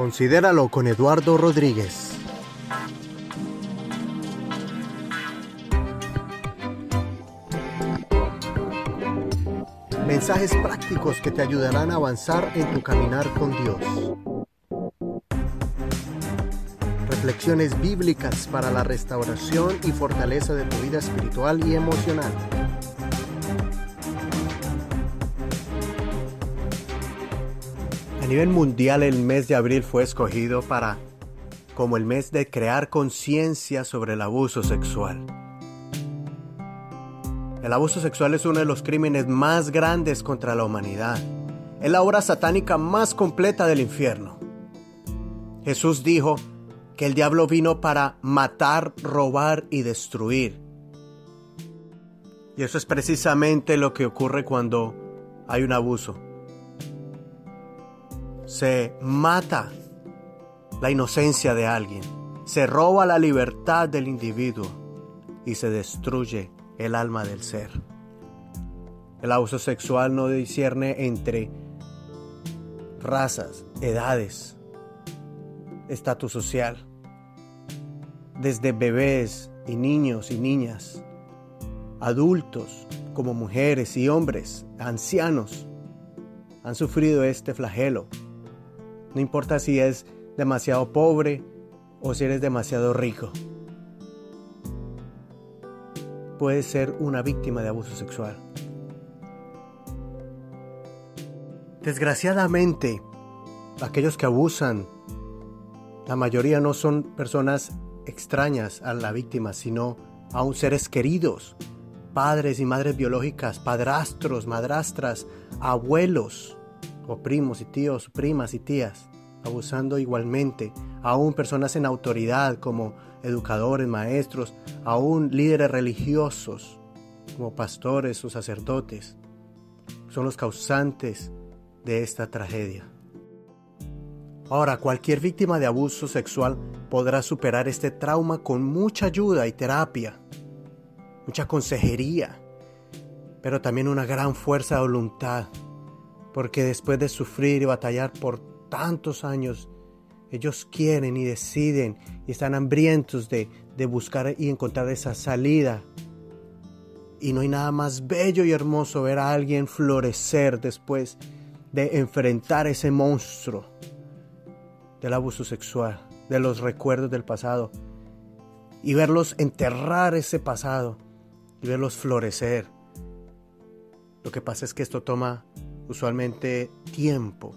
Considéralo con Eduardo Rodríguez. Mensajes prácticos que te ayudarán a avanzar en tu caminar con Dios. Reflexiones bíblicas para la restauración y fortaleza de tu vida espiritual y emocional. Nivel mundial el mes de abril fue escogido para como el mes de crear conciencia sobre el abuso sexual. El abuso sexual es uno de los crímenes más grandes contra la humanidad. Es la obra satánica más completa del infierno. Jesús dijo que el diablo vino para matar, robar y destruir. Y eso es precisamente lo que ocurre cuando hay un abuso. Se mata la inocencia de alguien, se roba la libertad del individuo y se destruye el alma del ser. El abuso sexual no discierne entre razas, edades, estatus social. Desde bebés y niños y niñas, adultos como mujeres y hombres, ancianos, han sufrido este flagelo. No importa si es demasiado pobre o si eres demasiado rico puede ser una víctima de abuso sexual. Desgraciadamente, aquellos que abusan, la mayoría no son personas extrañas a la víctima, sino aún seres queridos, padres y madres biológicas, padrastros, madrastras, abuelos, primos y tíos, primas y tías, abusando igualmente, aún personas en autoridad como educadores, maestros, aún líderes religiosos como pastores o sacerdotes, son los causantes de esta tragedia. Ahora, cualquier víctima de abuso sexual podrá superar este trauma con mucha ayuda y terapia, mucha consejería, pero también una gran fuerza de voluntad, porque después de sufrir y batallar por tantos años, ellos quieren y deciden y están hambrientos de, buscar y encontrar esa salida. Y no hay nada más bello y hermoso ver a alguien florecer después de enfrentar ese monstruo del abuso sexual, de los recuerdos del pasado, y verlos enterrar ese pasado y verlos florecer. Lo que pasa es que esto toma usualmente tiempo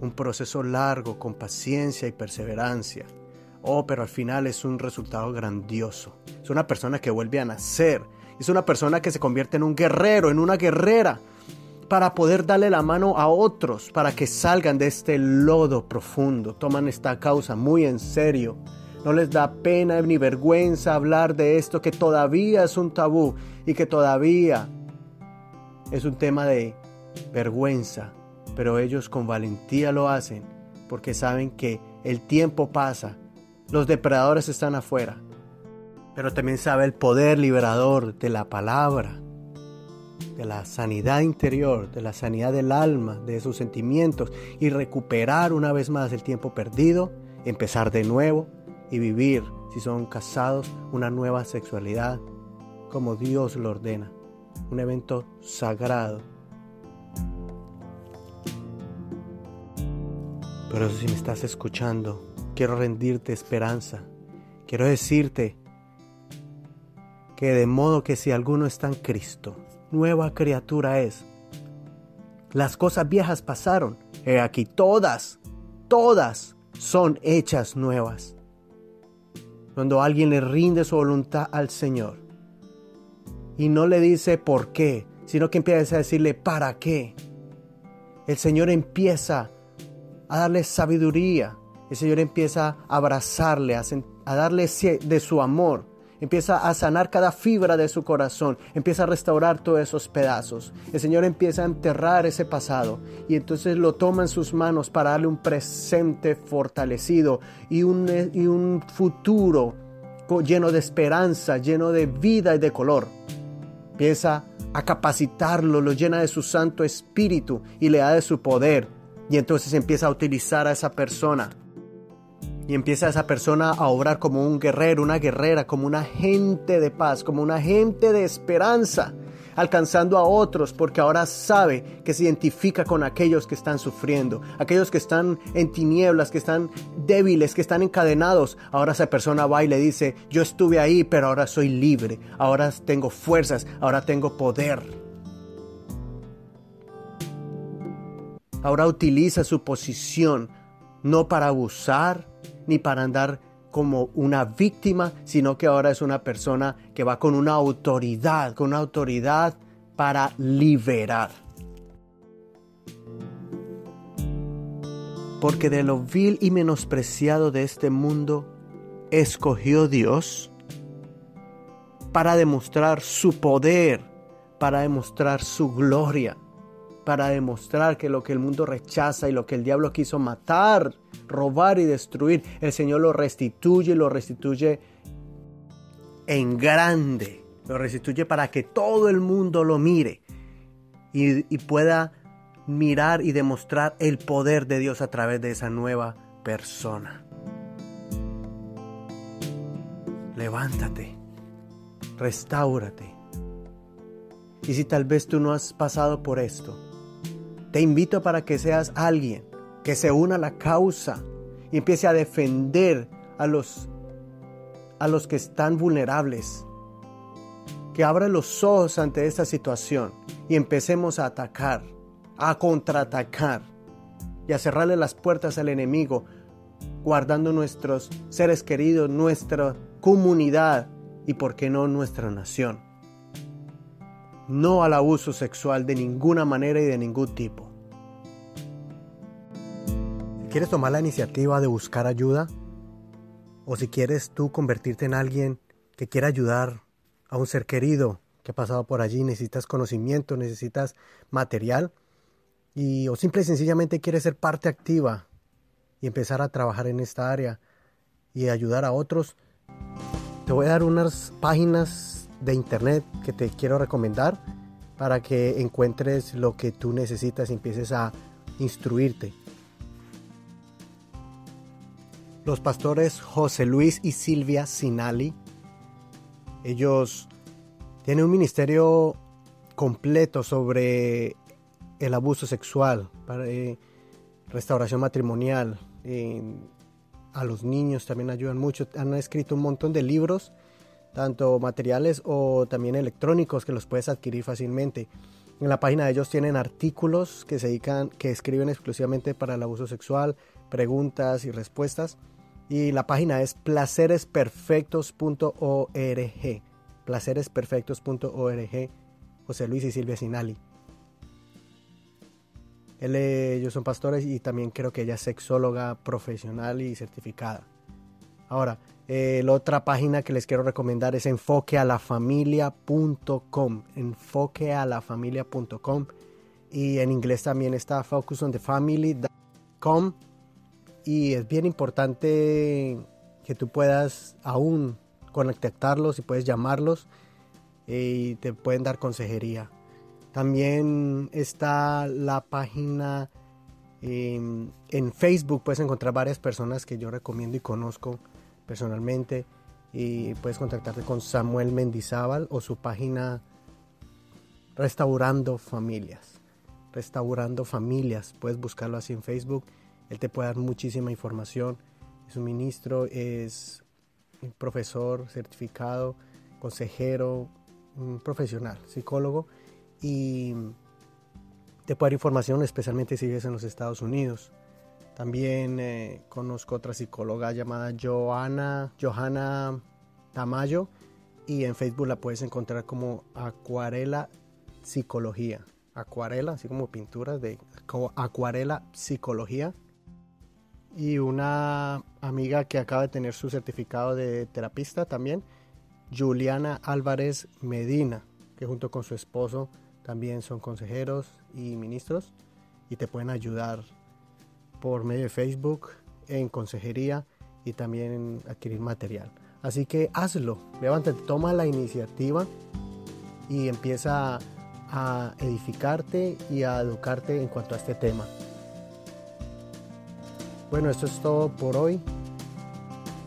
un proceso largo con paciencia y perseverancia. Oh, pero al final es un resultado grandioso. Es una persona que vuelve a nacer. Es una persona que se convierte en un guerrero, en una guerrera, para poder darle la mano a otros, para que salgan de este lodo profundo. Toman esta causa muy en serio. No les da pena ni vergüenza hablar de esto que todavía es un tabú y que todavía es un tema de vergüenza pero ellos con valentía lo hacen porque saben que el tiempo pasa, los depredadores están afuera, pero también sabe el poder liberador de la palabra, de la sanidad interior, de la sanidad del alma, de sus sentimientos y recuperar una vez más el tiempo perdido, empezar de nuevo y vivir, si son casados, una nueva sexualidad como Dios lo ordena, un evento sagrado Pero si me estás escuchando, quiero rendirte esperanza. Quiero decirte que de modo que si alguno está en Cristo, nueva criatura es. Las cosas viejas pasaron. He aquí todas, todas son hechas nuevas. Cuando alguien le rinde su voluntad al Señor y no le dice por qué, sino que empieza a decirle para qué, el Señor empieza a darle sabiduría. El Señor empieza a abrazarle, a, darle de su amor. Empieza a sanar cada fibra de su corazón. Empieza a restaurar todos esos pedazos. El Señor empieza a enterrar ese pasado. Y entonces lo toma en sus manos para darle un presente fortalecido y un, y un futuro lleno de esperanza, lleno de vida y de color. Empieza a capacitarlo, lo llena de su Santo Espíritu y le da de su poder Y entonces empieza a utilizar a esa persona. Y empieza esa persona a obrar como un guerrero, una guerrera, como un agente de paz, como un agente de esperanza alcanzando a otros porque ahora sabe que se identifica con aquellos que están sufriendo, aquellos que están en tinieblas, que están débiles, que están encadenados. Ahora esa persona va y le dice, yo estuve ahí, pero ahora soy libre, ahora tengo fuerzas, ahora tengo poder. Ahora utiliza su posición no para abusar ni para andar como una víctima, sino que ahora es una persona que va con una autoridad, con una autoridad para liberar. Porque de lo vil y menospreciado de este mundo escogió Dios para demostrar su poder, para demostrar su gloria para demostrar que lo que el mundo rechaza y lo que el diablo quiso matar, robar y destruir, el Señor lo restituye, lo restituye en grande, lo restituye para que todo el mundo lo mire y, y pueda mirar y demostrar el poder de Dios a través de esa nueva persona. Levántate, restáurate. Y si tal vez tú no has pasado por esto, te invito para que seas alguien que se una a la causa y empiece a defender a los, a los que están vulnerables. Que abra los ojos ante esta situación y empecemos a atacar, a contraatacar y a cerrarle las puertas al enemigo, guardando nuestros seres queridos, nuestra comunidad y, por qué no, nuestra nación no al abuso sexual de ninguna manera y de ningún tipo. ¿Quieres tomar la iniciativa de buscar ayuda? ¿O si quieres tú convertirte en alguien que quiera ayudar a un ser querido que ha pasado por allí, necesitas conocimiento, necesitas material? Y, o simple y sencillamente quieres ser parte activa y empezar a trabajar en esta área y ayudar a otros, te voy a dar unas páginas de internet que te quiero recomendar para que encuentres lo que tú necesitas y empieces a instruirte. Los pastores José Luis y Silvia Sinali, ellos tienen un ministerio completo sobre el abuso sexual, para, eh, restauración matrimonial, a los niños también ayudan mucho. Han escrito un montón de libros tanto materiales o también electrónicos que los puedes adquirir fácilmente. En la página de ellos tienen artículos que se dedican, que escriben exclusivamente para el abuso sexual, preguntas y respuestas. Y la página es placeresperfectos.org. Placeresperfectos.org. José Luis y Silvia Sinali. ellos son pastores y también creo que ella es sexóloga profesional y certificada. Ahora, eh, la otra página que les quiero recomendar es enfoquealafamilia.com. Enfoquealafamilia.com. Y en inglés también está focusonthefamily.com. Y es bien importante que tú puedas aún conectarlos y puedes llamarlos eh, y te pueden dar consejería. También está la página em, en Facebook, puedes encontrar varias personas que yo recomiendo y conozco personalmente y puedes contactarte con Samuel Mendizábal o su página Restaurando Familias. Restaurando Familias, puedes buscarlo así en Facebook. Él te puede dar muchísima información. Es un ministro, es profesor certificado, consejero, profesional, psicólogo y te puede dar información especialmente si vives en los Estados Unidos. También eh, conozco otra psicóloga llamada Johanna, Johanna Tamayo y en Facebook la puedes encontrar como Acuarela Psicología. Acuarela, así como pinturas de Acuarela Psicología. Y una amiga que acaba de tener su certificado de terapista también, Juliana Álvarez Medina, que junto con su esposo también son consejeros y ministros y te pueden ayudar por medio de Facebook, en consejería y también adquirir material. Así que hazlo, levántate, toma la iniciativa y empieza a edificarte y a educarte en cuanto a este tema. Bueno, esto es todo por hoy.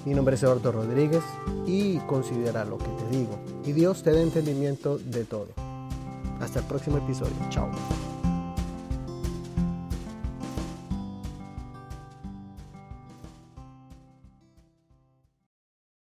Mi nombre es Eduardo Rodríguez y considera lo que te digo. Y Dios te dé entendimiento de todo. Hasta el próximo episodio. Chao.